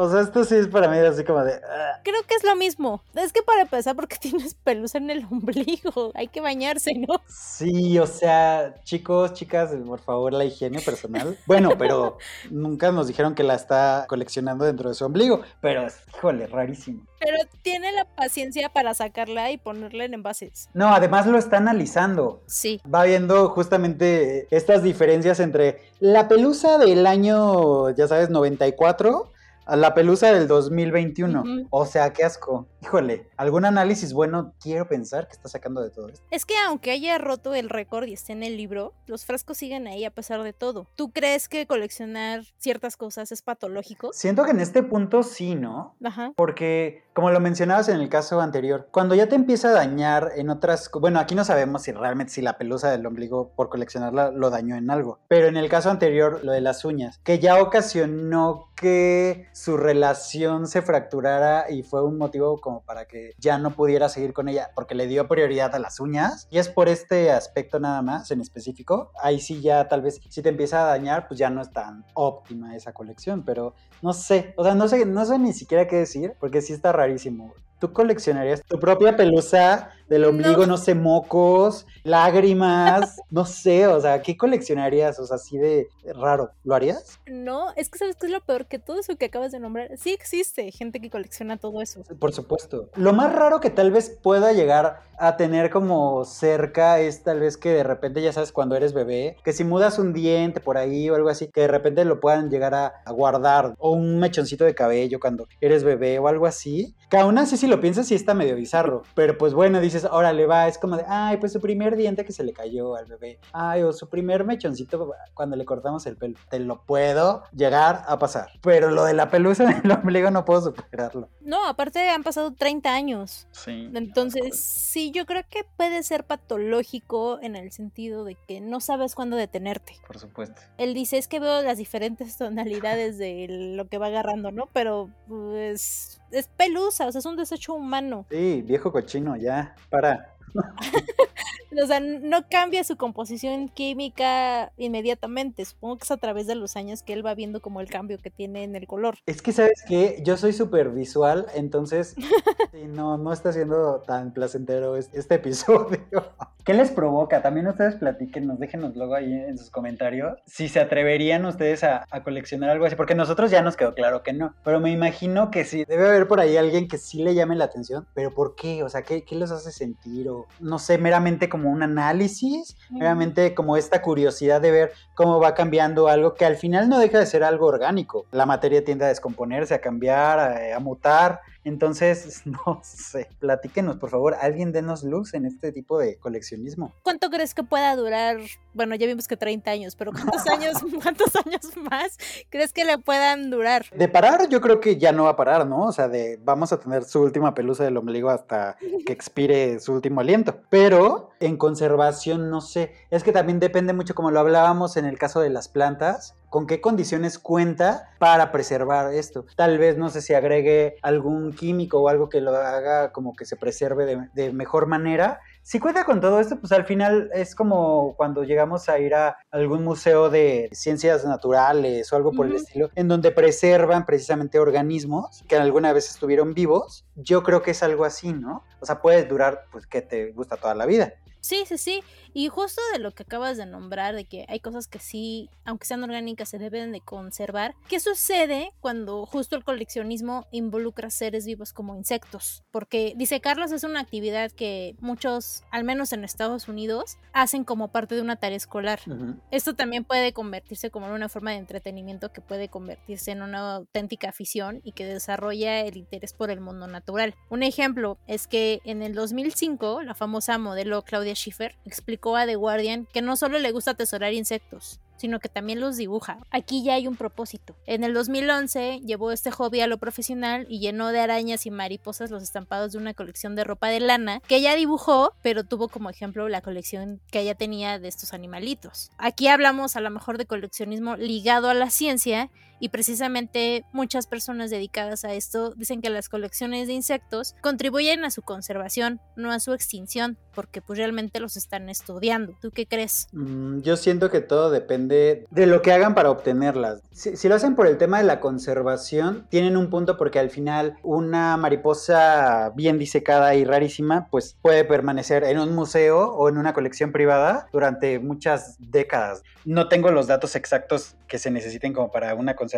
O sea, esto sí es para mí así como de... Ah. Creo que es lo mismo. Es que para empezar, porque tienes pelusa en el ombligo. Hay que bañarse, ¿no? Sí, o sea, chicos, chicas, por favor, la higiene personal. Bueno, pero nunca nos dijeron que la está coleccionando dentro de su ombligo. Pero, híjole, rarísimo. Pero tiene la paciencia para sacarla y ponerla en envases. No, además lo está analizando. Sí. Va viendo justamente estas diferencias entre la pelusa del año, ya sabes, 94 a la pelusa del 2021. O sea, qué asco. Híjole, algún análisis bueno quiero pensar que está sacando de todo esto. Es que aunque haya roto el récord y esté en el libro, los frascos siguen ahí a pesar de todo. ¿Tú crees que coleccionar ciertas cosas es patológico? Siento que en este punto sí, ¿no? Ajá. Porque, como lo mencionabas en el caso anterior, cuando ya te empieza a dañar en otras... Bueno, aquí no sabemos si realmente si la pelusa del ombligo por coleccionarla lo dañó en algo. Pero en el caso anterior, lo de las uñas, que ya ocasionó que su relación se fracturara y fue un motivo como para que ya no pudiera seguir con ella porque le dio prioridad a las uñas y es por este aspecto nada más en específico. Ahí sí ya tal vez si te empieza a dañar pues ya no es tan óptima esa colección, pero no sé, o sea, no sé, no sé ni siquiera qué decir porque sí está rarísimo. ¿Tú coleccionarías tu propia pelusa del ombligo, no, sé, mocos, lágrimas? no sé, o sea, ¿qué coleccionarías? O sea, así de raro. ¿Lo harías? No, es que sabes que es lo peor, que todo eso que acabas de nombrar, sí existe gente que colecciona todo eso. Por supuesto. Lo más raro que tal vez pueda llegar a tener como cerca es tal vez que de repente, ya sabes, cuando eres bebé, que si mudas un diente por ahí o algo así, que de repente lo puedan llegar a, a guardar, o un mechoncito de cabello cuando eres bebé o algo así, que aún así si lo piensas sí está medio bizarro, pero pues bueno, dices, órale va, es como de, ay, pues su primer diente que se le cayó al bebé, ay, o su primer mechoncito cuando le cortamos el pelo, te lo puedo llegar a pasar, pero lo de la pelusa en el ombligo no puedo superarlo. No, aparte han pasado 30 años. Sí. Entonces, sí, yo creo que puede ser patológico en el sentido de que no sabes cuándo detenerte. Por supuesto. Él dice, es que veo las diferentes tonalidades de lo que va agarrando, ¿no? Pero pues es pelusa, o sea, es un desecho humano. Sí, viejo cochino, ya, para. o sea, no cambia su composición química inmediatamente. Supongo que es a través de los años que él va viendo como el cambio que tiene en el color. Es que, ¿sabes qué? Yo soy súper visual, entonces no, no está siendo tan placentero este episodio. ¿Qué les provoca? También ustedes platiquenos, déjenos luego ahí en sus comentarios si se atreverían ustedes a, a, coleccionar algo así, porque nosotros ya nos quedó claro que no, pero me imagino que sí, debe haber por ahí alguien que sí le llame la atención, pero ¿por qué? O sea, ¿qué, qué los hace sentir? O no sé, meramente como un análisis, meramente como esta curiosidad de ver cómo va cambiando algo que al final no deja de ser algo orgánico. La materia tiende a descomponerse, a cambiar, a, a mutar, entonces, no sé, platíquenos, por favor, alguien denos luz en este tipo de coleccionismo. ¿Cuánto crees que pueda durar? Bueno, ya vimos que 30 años, pero ¿cuántos años, cuántos años más crees que le puedan durar? De parar, yo creo que ya no va a parar, ¿no? O sea, de vamos a tener su última pelusa del ombligo hasta que expire su último aliento. Pero en conservación, no sé, es que también depende mucho, como lo hablábamos en el caso de las plantas, con qué condiciones cuenta para preservar esto. Tal vez, no sé si agregue algún químico o algo que lo haga como que se preserve de, de, mejor manera si cuenta con todo esto, pues al final es como cuando llegamos a ir a algún museo de ciencias naturales o algo por el estilo, en donde preservan precisamente organismos que alguna vez estuvieron vivos. Yo creo que es algo así, ¿no? O sea, puede durar, pues, que te gusta toda la vida. Sí, sí, sí. Y justo de lo que acabas de nombrar, de que hay cosas que sí, aunque sean orgánicas, se deben de conservar. ¿Qué sucede cuando justo el coleccionismo involucra seres vivos como insectos? Porque, dice Carlos, es una actividad que muchos, al menos en Estados Unidos, hacen como parte de una tarea escolar. Esto también puede convertirse como en una forma de entretenimiento que puede convertirse en una auténtica afición y que desarrolla el interés por el mundo natural. Un ejemplo es que en el 2005, la famosa modelo Claudia Schiffer explicó a The Guardian que no solo le gusta atesorar insectos, sino que también los dibuja. Aquí ya hay un propósito. En el 2011 llevó este hobby a lo profesional y llenó de arañas y mariposas los estampados de una colección de ropa de lana que ella dibujó, pero tuvo como ejemplo la colección que ella tenía de estos animalitos. Aquí hablamos a lo mejor de coleccionismo ligado a la ciencia y precisamente muchas personas dedicadas a esto dicen que las colecciones de insectos contribuyen a su conservación, no a su extinción, porque pues realmente los están estudiando. ¿Tú qué crees? Mm, yo siento que todo depende de lo que hagan para obtenerlas. Si, lo hacen por el tema de la conservación, tienen un punto porque al final una mariposa bien disecada y rarísima, pues puede permanecer en un museo o en una colección privada durante muchas décadas. No tengo los datos exactos que se necesiten como para una conservación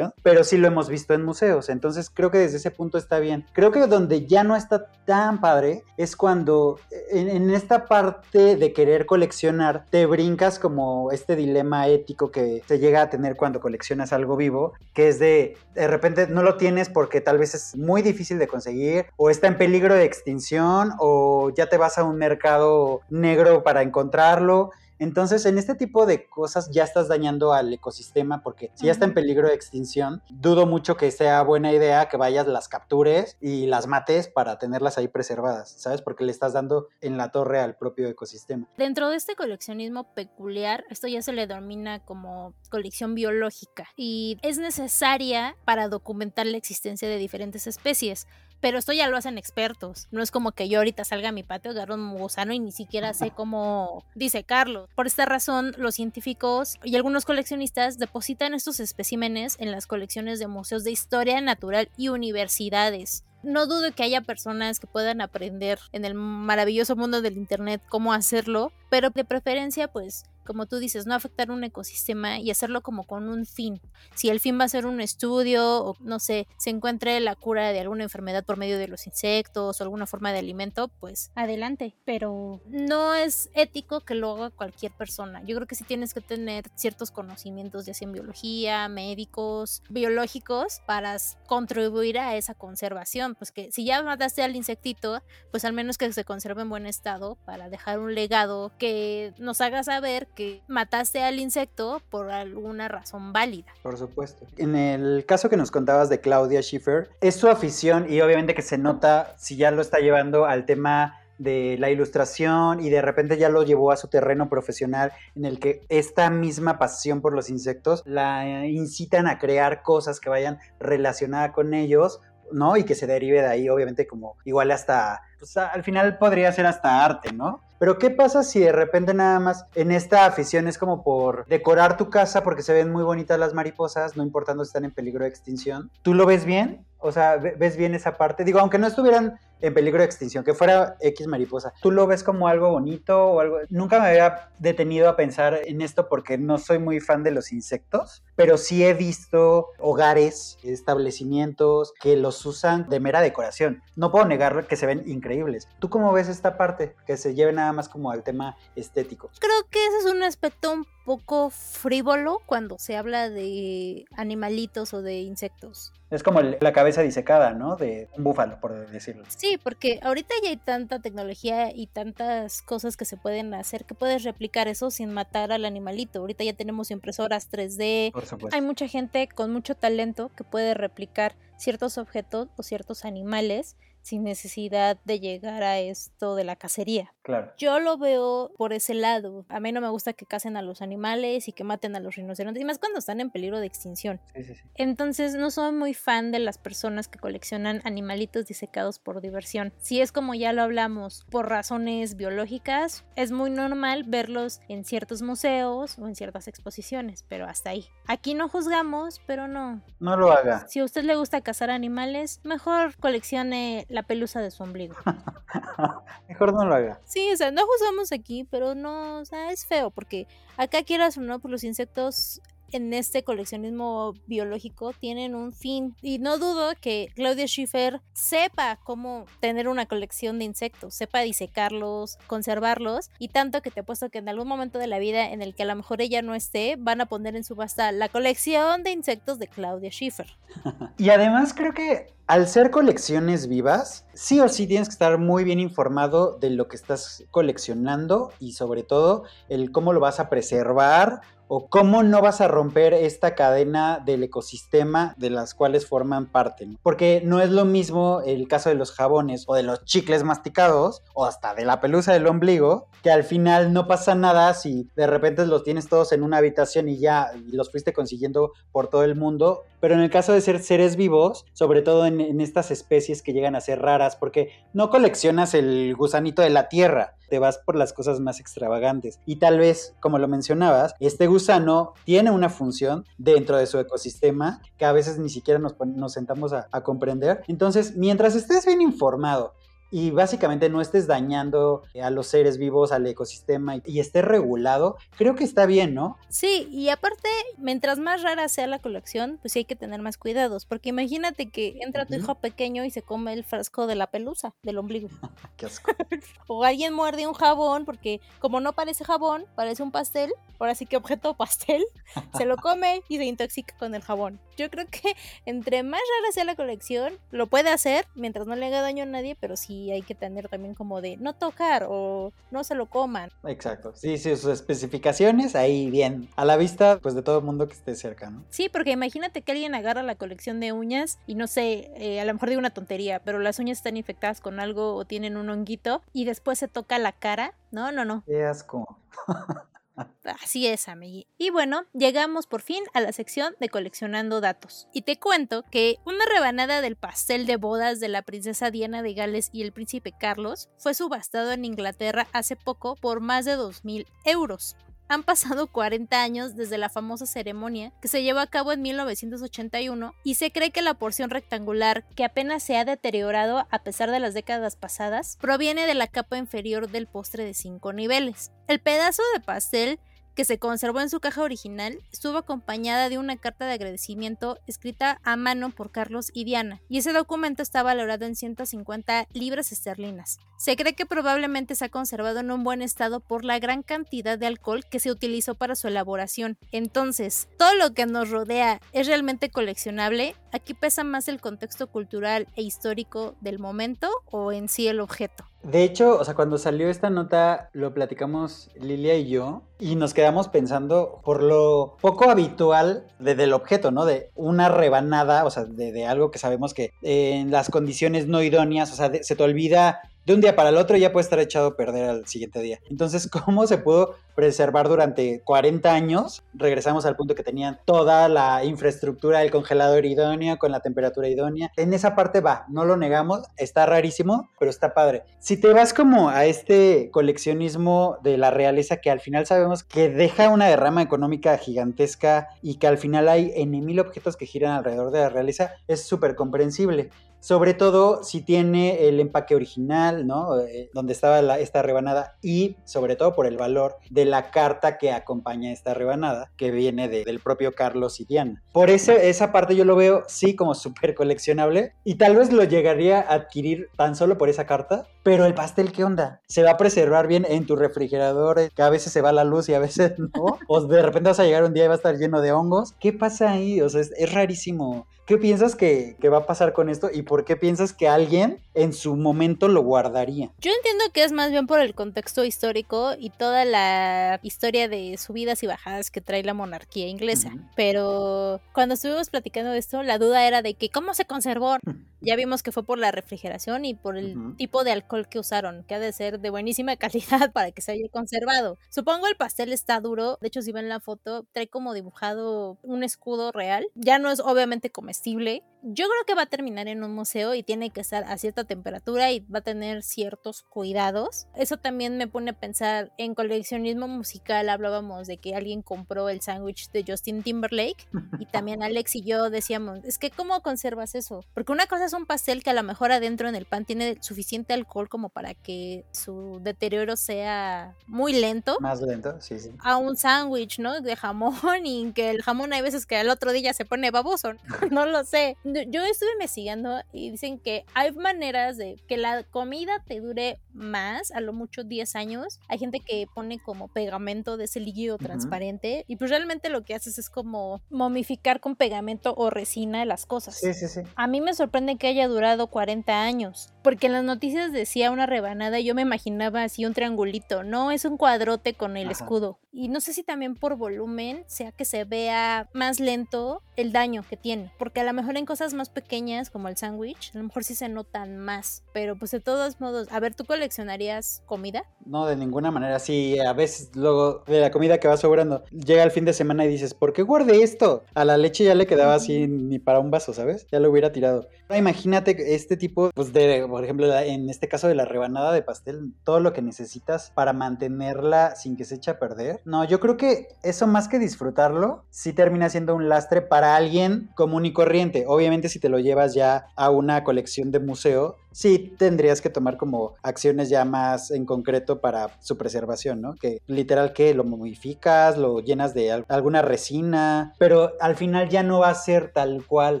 pero sí lo hemos visto en museos, entonces creo que desde ese punto está bien. Creo que donde ya no está tan padre es cuando en, esta parte de querer coleccionar te brincas como este dilema ético que se llega a tener cuando coleccionas algo vivo, que es de de repente no lo tienes porque tal vez es muy difícil de conseguir o está en peligro de extinción o ya te vas a un mercado negro para encontrarlo entonces, en este tipo de cosas ya estás dañando al ecosistema porque si ya está en peligro de extinción, dudo mucho que sea buena idea que vayas, las captures y las mates para tenerlas ahí preservadas, ¿sabes? Porque le estás dando en la torre al propio ecosistema. Dentro de este coleccionismo peculiar, esto ya se le denomina como colección biológica y es necesaria para documentar la existencia de diferentes especies. Pero esto ya lo hacen expertos. No es como que yo ahorita salga a mi patio, agarro un gusano y ni siquiera sé cómo dice Carlos. Por esta razón, los científicos y algunos coleccionistas depositan estos especímenes en las colecciones de museos de historia natural y universidades. No dudo que haya personas que puedan aprender en el maravilloso mundo del Internet cómo hacerlo, pero de preferencia pues como tú dices, no afectar un ecosistema y hacerlo como con un fin. Si el fin va a ser un estudio o no sé, se encuentre la cura de alguna enfermedad por medio de los insectos o alguna forma de alimento, pues adelante. Pero no es ético que lo haga cualquier persona. Yo creo que sí tienes que tener ciertos conocimientos, ya sea en biología, médicos, biológicos, para contribuir a esa conservación. Pues que si ya mataste al insectito, pues al menos que se conserve en buen estado para dejar un legado que nos haga saber que mataste al insecto por alguna razón válida. Por supuesto. En el caso que nos contabas de Claudia Schiffer, es su afición y obviamente que se nota si ya lo está llevando al tema de la ilustración y de repente ya lo llevó a su terreno profesional en el que esta misma pasión por los insectos la incitan a crear cosas que vayan relacionadas con ellos, ¿no? Y que se derive de ahí, obviamente, como igual hasta, al final podría ser hasta arte, ¿no? Pero ¿qué pasa si de repente nada más en esta afición es como por decorar tu casa porque se ven muy bonitas las mariposas, no importando si están en peligro de extinción? ¿Tú lo ves bien? O sea, ¿ves bien esa parte? Digo, aunque no estuvieran en peligro de extinción, que fuera X mariposa. ¿Tú lo ves como algo bonito o algo? Nunca me había detenido a pensar en esto porque no soy muy fan de los insectos, pero sí he visto hogares, establecimientos que los usan de mera decoración. No puedo negar que se ven increíbles. ¿Tú cómo ves esta parte? Que se lleve nada más como al tema estético. Creo que ese es un aspecto un poco frívolo cuando se habla de animalitos o de insectos. Es como la cabeza disecada, ¿no? De un búfalo, por decirlo. Sí, porque ahorita ya hay tanta tecnología y tantas cosas que se pueden hacer que puedes replicar eso sin matar al animalito. Ahorita ya tenemos impresoras 3D. Hay mucha gente con mucho talento que puede replicar ciertos objetos o ciertos animales sin necesidad de llegar a esto de la cacería. Claro. Yo lo veo por ese lado. A mí no me gusta que cacen a los animales y que maten a los rinocerontes, y más cuando están en peligro de extinción. Sí, sí, sí. Entonces no soy muy fan de las personas que coleccionan animalitos disecados por diversión. Si es como ya lo hablamos, por razones biológicas, es muy normal verlos en ciertos museos o en ciertas exposiciones, pero hasta ahí. Aquí no juzgamos, pero no. No lo haga. Si a usted le gusta cazar animales, mejor coleccione la pelusa de su ombligo. Mejor no lo haga. Sí, o sea, no juzgamos aquí, pero no, o sea, es feo porque acá quieras o no, pues los insectos en este coleccionismo biológico tienen un fin y no dudo que Claudia Schiffer sepa cómo tener una colección de insectos, sepa disecarlos, conservarlos y tanto que te he puesto que en algún momento de la vida en el que a lo mejor ella no esté, van a poner en subasta la colección de insectos de Claudia Schiffer. y además creo que al ser colecciones vivas, sí o sí tienes que estar muy bien informado de lo que estás coleccionando y sobre todo el cómo lo vas a preservar o cómo no vas a romper esta cadena del ecosistema de las cuales forman parte. Porque no es lo mismo el caso de los jabones o de los chicles masticados o hasta de la pelusa del ombligo, que al final no pasa nada si de repente los tienes todos en una habitación y ya los fuiste consiguiendo por todo el mundo. Pero en el caso de ser seres vivos, sobre todo en, estas especies que llegan a ser raras, porque no coleccionas el gusanito de la tierra, te vas por las cosas más extravagantes. Y tal vez, como lo mencionabas, este gusano tiene una función dentro de su ecosistema que a veces ni siquiera nos, sentamos a comprender. Entonces, mientras estés bien informado y básicamente no estés dañando a los seres vivos, al ecosistema y, esté regulado, creo que está bien, ¿no? Sí, y aparte, mientras más rara sea la colección, pues sí hay que tener más cuidados, porque imagínate que entra tu hijo pequeño y se come el frasco de la pelusa, del ombligo. Qué asco. o alguien muerde un jabón, porque como no parece jabón, parece un pastel, ahora sí que objeto pastel, se lo come y se intoxica con el jabón. Yo creo que entre más rara sea la colección, lo puede hacer mientras no le haga daño a nadie, pero sí hay que tener también como de no tocar o no se lo coman. Exacto, sí, sí, sus especificaciones ahí bien, a la vista pues de todo el mundo que esté cerca, ¿no? Sí, porque imagínate que alguien agarra la colección de uñas y no sé, eh, a lo mejor digo una tontería, pero las uñas están infectadas con algo o tienen un honguito y después se toca la cara. No, no, no. Qué asco. Así es, amigui. Y bueno, llegamos por fin a la sección de coleccionando datos. Y te cuento que una rebanada del pastel de bodas de la princesa Diana de Gales y el príncipe Carlos fue subastado en Inglaterra hace poco por más de 2.000 euros. Han pasado 40 años desde la famosa ceremonia que se llevó a cabo en 1981 y se cree que la porción rectangular, que apenas se ha deteriorado a pesar de las décadas pasadas, proviene de la capa inferior del postre de 5 niveles. El pedazo de pastel que se conservó en su caja original, estuvo acompañada de una carta de agradecimiento escrita a mano por Carlos y Diana, y ese documento está valorado en 150 libras esterlinas. Se cree que probablemente se ha conservado en un buen estado por la gran cantidad de alcohol que se utilizó para su elaboración. Entonces, todo lo que nos rodea es realmente coleccionable. Aquí pesa más el contexto cultural e histórico del momento o en sí el objeto. De hecho, o sea, cuando salió esta nota lo platicamos Lilia y yo y nos quedamos pensando por lo poco habitual de, del objeto, ¿no? De una rebanada, o sea, de, algo que sabemos que en las condiciones no idóneas, o sea, se te olvida de un día para el otro ya puede estar echado a perder al siguiente día. Entonces, ¿cómo se pudo preservar durante 40 años? Regresamos al punto que tenían toda la infraestructura del congelador idónea, con la temperatura idónea. En esa parte va, no lo negamos, está rarísimo, pero está padre. Si te vas como a este coleccionismo de la realeza que al final sabemos que deja una derrama económica gigantesca y que al final hay en mil objetos que giran alrededor de la realeza, es súper comprensible sobre todo si tiene el empaque original, ¿no? Eh, donde estaba la, esta rebanada y sobre todo por el valor de la carta que acompaña esta rebanada, que viene de, del propio Carlos y Diana. Por ese, esa parte yo lo veo sí como súper coleccionable y tal vez lo llegaría a adquirir tan solo por esa carta, pero el pastel, ¿qué onda? ¿Se va a preservar bien en tu refrigerador? Que a veces se va la luz y a veces no. O de repente vas a llegar un día y va a estar lleno de hongos. ¿Qué pasa ahí? O sea, es rarísimo ¿Qué piensas que, que, va a pasar con esto y por qué piensas que alguien en su momento lo guardaría? Yo entiendo que es más bien por el contexto histórico y toda la historia de subidas y bajadas que trae la monarquía inglesa. Pero cuando estuvimos platicando de esto, la duda era de que cómo se conservó. Ya vimos que fue por la refrigeración y por el tipo de alcohol que usaron, que ha de ser de buenísima calidad para que se haya conservado. Supongo el pastel está duro, de hecho si ven la foto, trae como dibujado un escudo real. Ya no es obviamente comestible, comestible yo creo que va a terminar en un museo y tiene que estar a cierta temperatura y va a tener ciertos cuidados. Eso también me pone a pensar en coleccionismo musical. Hablábamos de que alguien compró el sándwich de Justin Timberlake y también Alex y yo decíamos, es que ¿cómo conservas eso? Porque una cosa es un pastel que a lo mejor adentro en el pan tiene suficiente alcohol como para que su deterioro sea muy lento. Más lento, sí, sí. A un sándwich, ¿no? De jamón y que el jamón hay veces que al otro día se pone baboso. no lo sé yo estuve investigando y dicen que hay maneras de que la comida te dure más, a lo mucho 10 años. Hay gente que pone como pegamento de ese líquido transparente y pues realmente lo que haces es como momificar con pegamento o resina las cosas. Sí, sí, sí. A mí me sorprende que haya durado 40 años, porque en las noticias decía una rebanada, yo me imaginaba así un triangulito, no, es un cuadrote con el escudo. Y no sé si también por volumen sea que se vea más lento el daño que tiene, porque a lo mejor en cosas más pequeñas como el sándwich, a lo mejor sí se notan más, pero pues de todos modos, a ver, ¿tú coleccionarías comida? No, de ninguna manera, sí, a veces luego de la comida que va sobrando, llega el fin de semana y dices, ¿por qué guardé esto? A la leche ya le quedaba así ni para un vaso, ¿sabes? Ya lo hubiera tirado. Imagínate este tipo, pues de, por ejemplo, en este caso de la rebanada de pastel, todo lo que necesitas para mantenerla sin que se eche a perder. No, yo creo que eso más que disfrutarlo, sí termina siendo un lastre para alguien común y corriente. Obviamente si te lo llevas ya a una colección de museo, sí tendrías que tomar como acciones ya más en concreto para su preservación, ¿no? Que literal que lo modificas, lo llenas de alguna resina, pero al final ya no va a ser tal cual,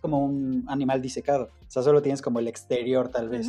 como un animal disecado. O sea, solo tienes como el exterior tal vez.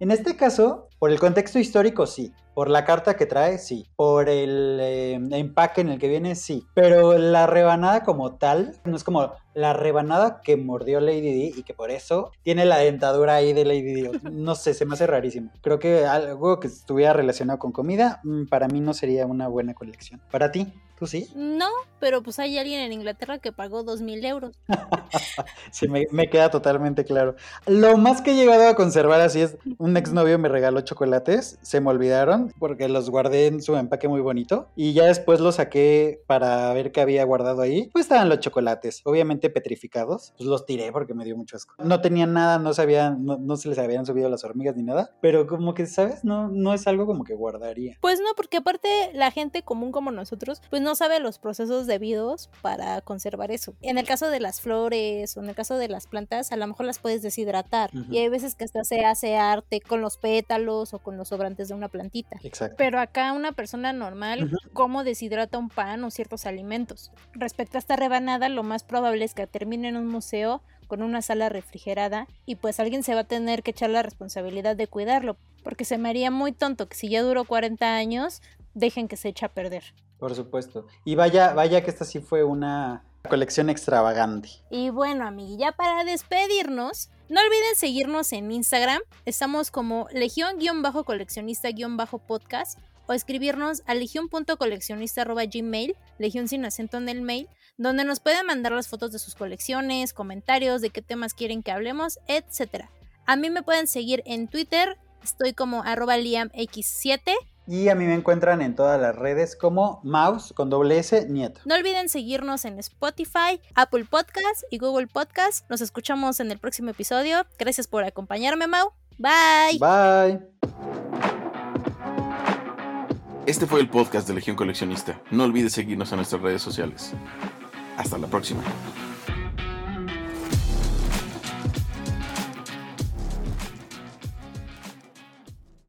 En este caso, por el contexto histórico, sí. Por la carta que trae, sí. Por el eh, empaque en el que viene, sí. Pero la rebanada como tal, no es como la rebanada que mordió Lady D y que por eso tiene la dentadura ahí de Lady D. No sé, se me hace rarísimo. Creo que algo que estuviera relacionado con comida, mm, para mí no sería una buena colección. ¿Para ti? ¿Tú sí? No, pero pues hay alguien en Inglaterra que pagó dos mil euros. sí, me, queda totalmente claro. Lo más que he llegado a conservar así es, un exnovio me regaló chocolates, se me olvidaron porque los guardé en su empaque muy bonito y ya después los saqué para ver qué había guardado ahí. Pues estaban los chocolates, obviamente petrificados, pues los tiré porque me dio mucho asco. No tenían nada, no sabían, no, no se les habían subido las hormigas ni nada, pero como que, ¿sabes? No, no es algo como que guardaría. Pues no, porque aparte la gente común como nosotros, pues no no sabe los procesos debidos para conservar eso. En el caso de las flores o en el caso de las plantas, a lo mejor las puedes deshidratar y hay veces que hasta se hace arte con los pétalos o con los sobrantes de una plantita. Exacto. Pero acá una persona normal, ¿cómo deshidrata un pan o ciertos alimentos? Respecto a esta rebanada, lo más probable es que termine en un museo con una sala refrigerada y pues alguien se va a tener que echar la responsabilidad de cuidarlo, porque se me haría muy tonto que si ya duró 40 años, dejen que se eche a perder. Por supuesto. Y vaya, vaya que esta sí fue una colección extravagante. Y bueno, amiguilla, para despedirnos, no olviden seguirnos en Instagram. Estamos como legión-coleccionista-podcast o escribirnos a legión.coleccionista.gmail, legión sin acento en el mail, donde nos pueden mandar las fotos de sus colecciones, comentarios, de qué temas quieren que hablemos, etc. A mí me pueden seguir en Twitter, estoy como arroba liamx7 y a mí me encuentran en todas las redes como Mouse con doble S Nieto. No olviden seguirnos en Spotify, Apple Podcast y Google Podcast. Nos escuchamos en el próximo episodio. Gracias por acompañarme, Mau. Bye. Bye. Este fue el podcast de Legión Coleccionista. No olvides seguirnos en nuestras redes sociales. Hasta la próxima.